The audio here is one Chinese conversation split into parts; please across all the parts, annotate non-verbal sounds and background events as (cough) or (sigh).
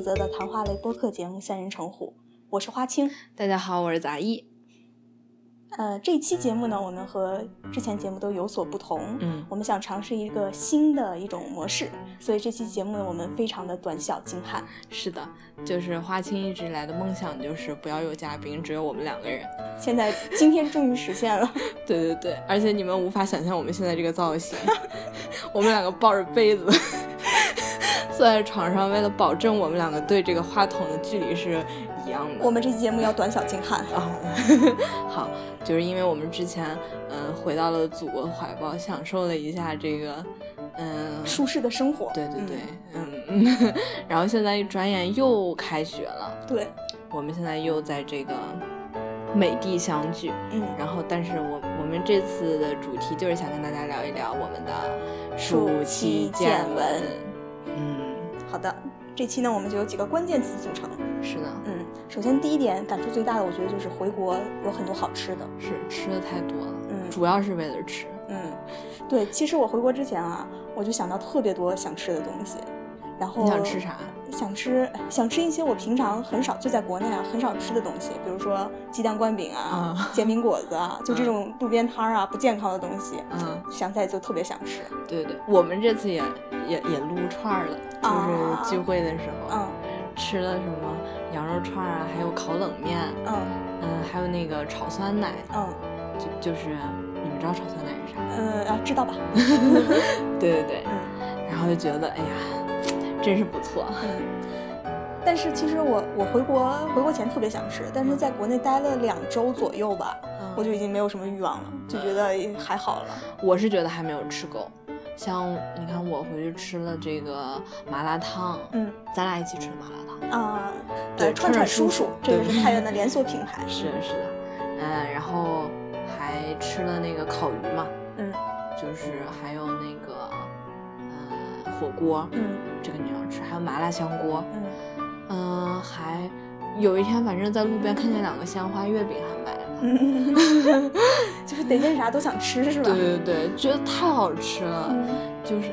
责的谈话类播客节目《三人成虎》，我是花青。大家好，我是杂艺。呃，这期节目呢，我们和之前节目都有所不同。嗯，我们想尝试一个新的一种模式，所以这期节目呢，我们非常的短小精悍。是的，就是花青一直以来的梦想就是不要有嘉宾，只有我们两个人。现在今天终于实现了。(laughs) 对对对，而且你们无法想象我们现在这个造型，(laughs) 我们两个抱着杯子坐在床上，为了保证我们两个对这个话筒的距离是一样的。我们这期节目要短小精悍啊。(laughs) 好，就是因为我们之前嗯回到了祖国怀抱，享受了一下这个嗯舒适的生活。对对对，嗯，(laughs) 然后现在一转眼又开学了。对，我们现在又在这个美的相聚。嗯，然后但是我我们这次的主题就是想跟大家聊一聊我们的暑期见闻。嗯，好的，这期呢我们就有几个关键词组成。是的，嗯，首先第一点感触最大的，我觉得就是回国有很多好吃的，是吃的太多了，嗯，主要是为了吃，嗯，对，其实我回国之前啊，我就想到特别多想吃的东西，然后你想吃啥？想吃想吃一些我平常很少就在国内啊很少吃的东西，比如说鸡蛋灌饼啊、煎饼果子啊，就这种路边摊儿啊不健康的东西，嗯，想起来就特别想吃。对对，我们这次也也也撸串了，就是聚会的时候，嗯。吃了什么羊肉串啊，还有烤冷面，嗯嗯，还有那个炒酸奶，嗯，就就是你们知道炒酸奶是啥？嗯啊，知道吧？对 (laughs) 对对，嗯，然后就觉得哎呀，真是不错。嗯，但是其实我我回国回国前特别想吃，但是在国内待了两周左右吧，我就已经没有什么欲望了，就觉得还好了。我是觉得还没有吃够。像你看，我回去吃了这个麻辣烫，嗯，咱俩一起吃的麻辣烫。啊，对，串串叔叔，这个是太原的连锁品牌，是是的，嗯，然后还吃了那个烤鱼嘛，嗯，就是还有那个呃火锅，嗯，这个你要吃，还有麻辣香锅，嗯，嗯，还有一天反正在路边看见两个鲜花月饼还买了。嗯，就是得见啥都想吃，是吧？对对对，觉得太好吃了。嗯，就是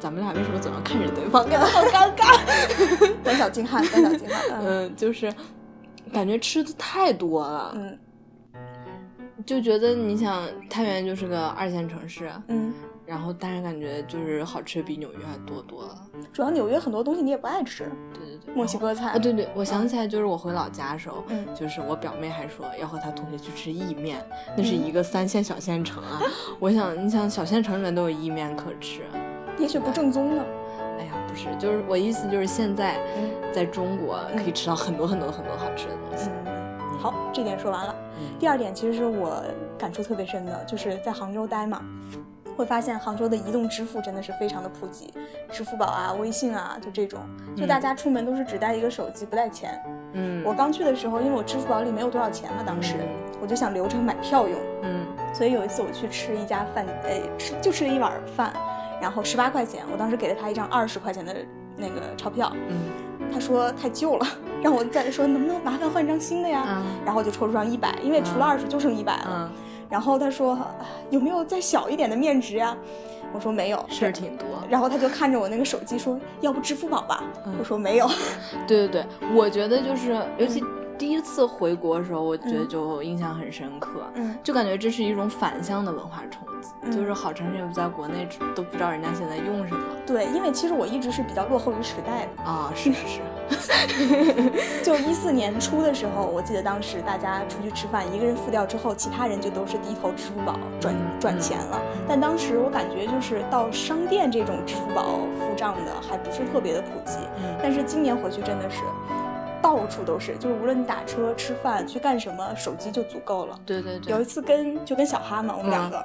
咱们俩为什么总要看着对方，感觉好 (laughs) 尴尬。胆小精悍，胆小精悍。(laughs) 嗯，就是感觉吃的太多了。嗯，就觉得你想太原就是个二线城市。嗯。然后，但是感觉就是好吃比纽约还多多了。主要纽约很多东西你也不爱吃。对对对，墨西哥菜啊，对对，我想起来，就是我回老家的时候，嗯，就是我表妹还说要和她同学去吃意面，那是一个三线小县城啊。(laughs) 我想，你想小县城里面都有意面可吃，也许不正宗呢。哎呀，不是，就是我意思就是现在在中国可以吃到很多很多很多好吃的东西。嗯，好，这点说完了。第二点其实是我感触特别深的，就是在杭州待嘛。会发现杭州的移动支付真的是非常的普及，支付宝啊、微信啊，就这种，就大家出门都是只带一个手机，不带钱。嗯，我刚去的时候，因为我支付宝里没有多少钱嘛，当时我就想留着买票用。嗯，所以有一次我去吃一家饭，哎，吃就吃了一碗饭，然后十八块钱，我当时给了他一张二十块钱的那个钞票。嗯，他说太旧了，让我再说能不能麻烦换一张新的呀？嗯，然后我就抽出张一百，因为除了二十就剩一百了。嗯。然后他说有没有再小一点的面值呀？我说没有，事儿挺多。然后他就看着我那个手机说，要不支付宝吧？我说没有。(laughs) 对对对，我觉得就是尤其次回国的时候，我觉得就印象很深刻。嗯，就感觉这是一种反向的文化冲击，嗯、就是好长时间不在国内都不知道人家现在用什么。对，因为其实我一直是比较落后于时代的啊，是 (laughs) 是是。(laughs) 就一四年初的时候，我记得当时大家出去吃饭，一个人付掉之后，其他人就都是低头支付宝转转钱了。但当时我感觉就是到商店这种支付宝付账的还不是特别的普及。嗯。但是今年回去真的是到处都是，就是无论你打车、吃饭、去干什么，手机就足够了。对对对。有一次跟就跟小哈嘛，我们两个。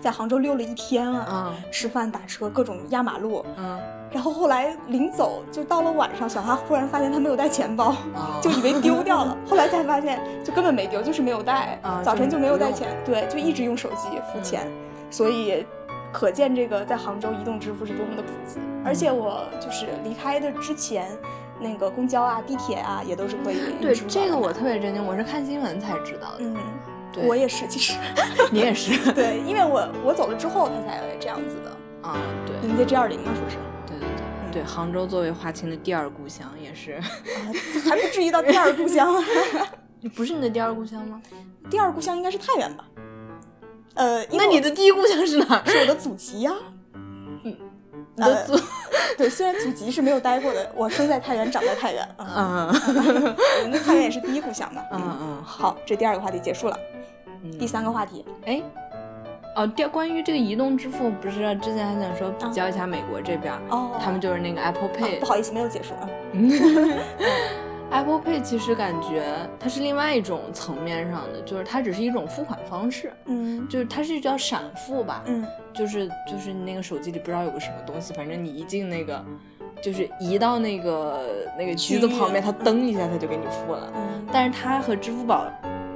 在杭州溜了一天啊，嗯、吃饭打车各种压马路，嗯，然后后来临走就到了晚上，小哈忽然发现他没有带钱包，哦、(laughs) 就以为丢掉了，(laughs) 后来才发现就根本没丢，就是没有带，啊、早晨就没有带钱，对，就一直用手机付钱，嗯、所以可见这个在杭州移动支付是多么的普及，而且我就是离开的之前。那个公交啊、地铁啊，也都是可以。对这个我特别震惊，我是看新闻才知道的。嗯，对，我也是，其实 (laughs) 你也是。(laughs) 对，因为我我走了之后，他才这样子的。啊，对。迎接 G 二零嘛，说是。对对对。嗯，对，杭州作为华清的第二故乡，也是，啊，还不至于到第二故乡。(laughs) 不是你的第二故乡吗？第二故乡应该是太原吧？呃，那你的第一故乡是哪儿？是我的祖籍呀、你的祖，(laughs) 对，虽然祖籍是没有待过的，我生在太原，长在太原。(laughs) 啊，(laughs) 嗯那太原也是第一故乡嘛。嗯嗯，好，这第二个话题结束了。嗯第三个话题，哎，哦，第关于这个移动支付，不是之前还想说比较一下美国这边，哦，他们就是那个 Apple 啊 Pay，不好意思，没有结束啊。Apple Pay 其实感觉它是另外一种层面上的，就是它只是一种付款方式，嗯。就是它是叫闪付吧，嗯。就是就是你那个手机里不知道有个什么东西，反正你一进那个，就是移到那个那个机子旁边，它噔一下它就给你付了。嗯，但是它和支付宝，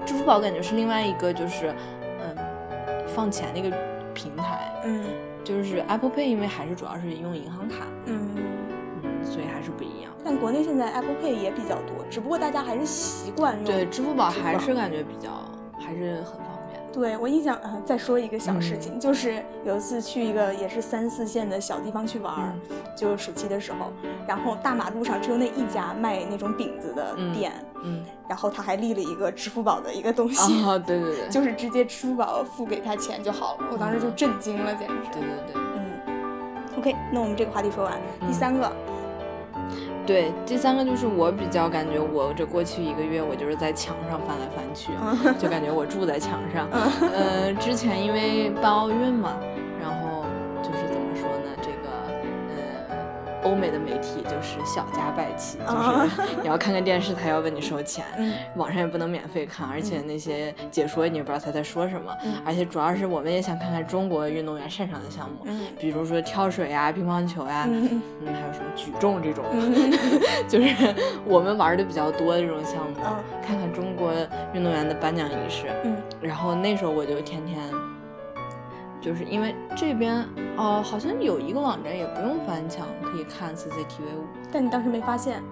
支付宝感觉是另外一个就是嗯放钱那个平台，嗯。就是 Apple Pay 因为还是主要是用银行卡，嗯。嗯，所以还是不一样。但国内现在 Apple Pay 也比较多，只不过大家还是习惯用。对，支付宝还是感觉比较还是很方便。对我印象，呃，再说一个小嗯事情，就是有一次去一个也是三四线的小地方去玩就暑期的时候，然后大马路上只有那一家卖那种饼子的嗯店，嗯，然后他还立了一个支付宝的一个东西，啊，对对对，(laughs) 就是直接支付宝付给他钱就好了。我当时就嗯震惊了，简直。对对对。嗯，OK，那我们这个话题说完，第嗯三个，对，第三个就是我比较感觉我这过去一个月，我就是在墙上翻来翻去，嗯就感觉我住在墙上。呃，之前因为办奥运嘛，欧美的媒体就是小家败气，就是你要看看电视，他要问你收钱，嗯。网上也不能免费看，而且那些解说你也不知道他在说什么，嗯。而且主要是我们也想看看中国运动员擅长的项目，嗯。比如说跳水呀、乒乓球呀、嗯。嗯，还有什么举重这种，嗯。(laughs) 就是我们玩的比较多的这种项目，嗯。看看中国运动员的颁奖仪式。嗯。然后那时候我就天天，就是因为这边哦、好像有一个网站也不用翻墙可以看 CCTV 五，但你当时没发现，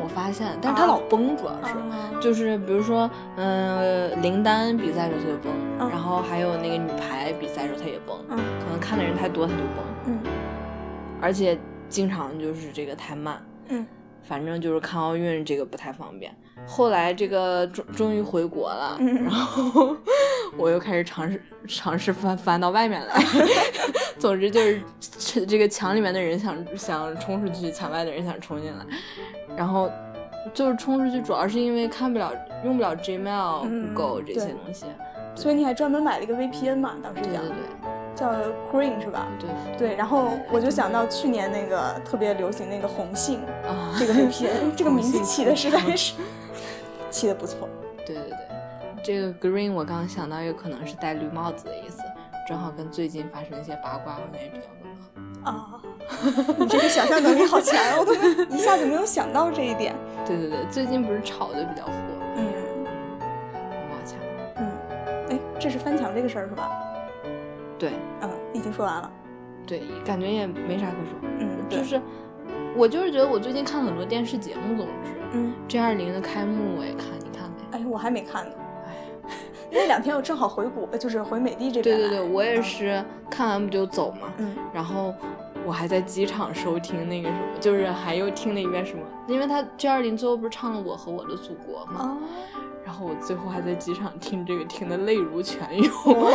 我发现，但是它老崩，主要是。啊就是比如说，嗯、林丹比赛的时候它就崩，嗯然后还有那个女排比赛的时候它也崩，嗯可能看的人太多它就崩，嗯而且经常就是这个太慢，嗯反正就是看奥运这个不太方便。后来这个终终于回国了，嗯然后我又开始尝试尝试翻翻到外面来。(laughs) 总之就是这这个墙里面的人想想冲出去，墙外的人想冲进来，然后就是冲出去，主要是因为看不了用不了 Gmail、嗯 Google 这些东西。所以你还专门买了一个 VPN 嘛？当时讲对对对叫 Green 是吧？对对，然后我就想到去年那个特别流行那个红杏啊，这个 VPN，(laughs) 这个名字起的实在是 (laughs) 起的不错。这个 green 我刚刚想到，有可能是戴绿帽子的意思，正好跟最近发生一些八卦好像也比较吻合。啊，你这个想象能力好强啊，我都没 (laughs) 一下子没有想到这一点。对对对，最近不是炒的比较火，嗯好强。嗯，哎，这是翻墙这个事儿是吧？对嗯，已经说完了。对，感觉也没啥可说，嗯，就是我就是觉得我最近看很多电视节目，总之嗯，G 二零的开幕我也看，你看没？哎，我还没看呢。哎，那两天我正好回国，就是回美的这边。对对对，我也嗯。是看完不就走嘛，嗯然后我还在机场收听那个什么，就是还又听了一遍什么，因为他 G 二零最后不是唱了《我和我的祖国》嘛，啊，然后我最后还在机场听这个，听得泪如泉涌。哇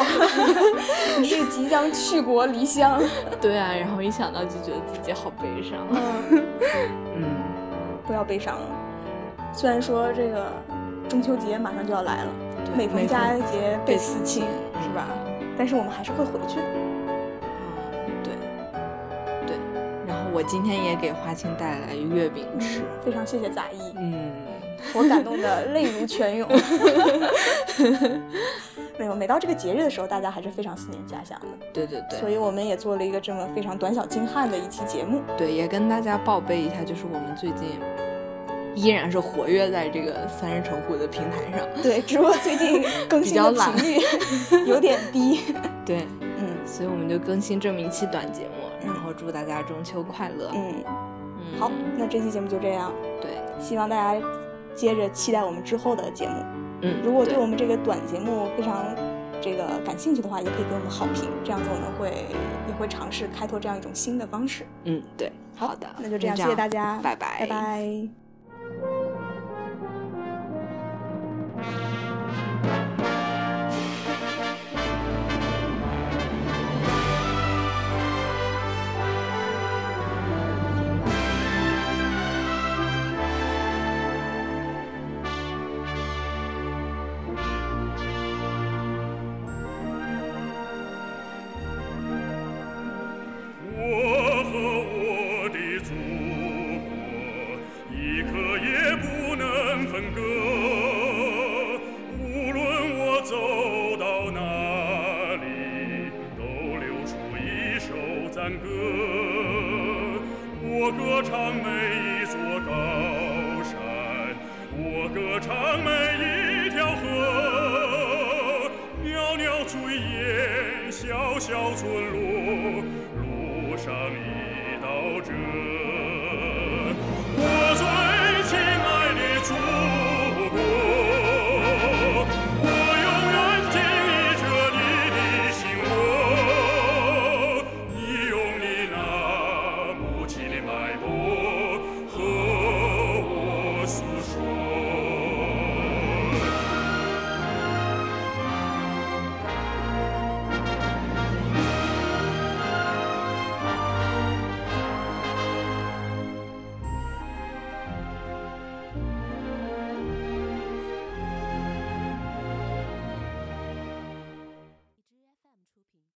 (laughs) 你这个即将去国离乡。(laughs) 对啊，然后一想到就觉得自己好悲伤。嗯，(laughs) 嗯，不要悲伤了。虽然说这个中秋节马上就要来了，对每逢佳节倍思思亲，是吧？但是我们还是会回去的。嗯对，对。然后我今天也给花青带来月饼吃。非常谢谢杂役，嗯，我感动的泪如泉涌。(laughs) 没有，每到这个节日的时候，大家还是非常思念家乡的，对对对。所以我们也做了一个这么非常短小精悍的一期节目。对，也跟大家报备一下，就是我们最近依然是活跃在这个三人成虎的平台上。对，只不过最近 (laughs) 更新的比较懒频率 (laughs) 有点低。对，嗯所以我们就更新这么一期短节目，然后祝大家中秋快乐。嗯，嗯，好，那这期节目就这样，对，希望大家接着期待我们之后的节目。嗯，如果对我们这个短节目非常这个感兴趣的话，也可以给我们好评，这样子我们会也会尝试开拓这样一种新的方式。嗯，对，好的，那就这样，谢谢大家，拜拜，拜拜。村落路上一道辙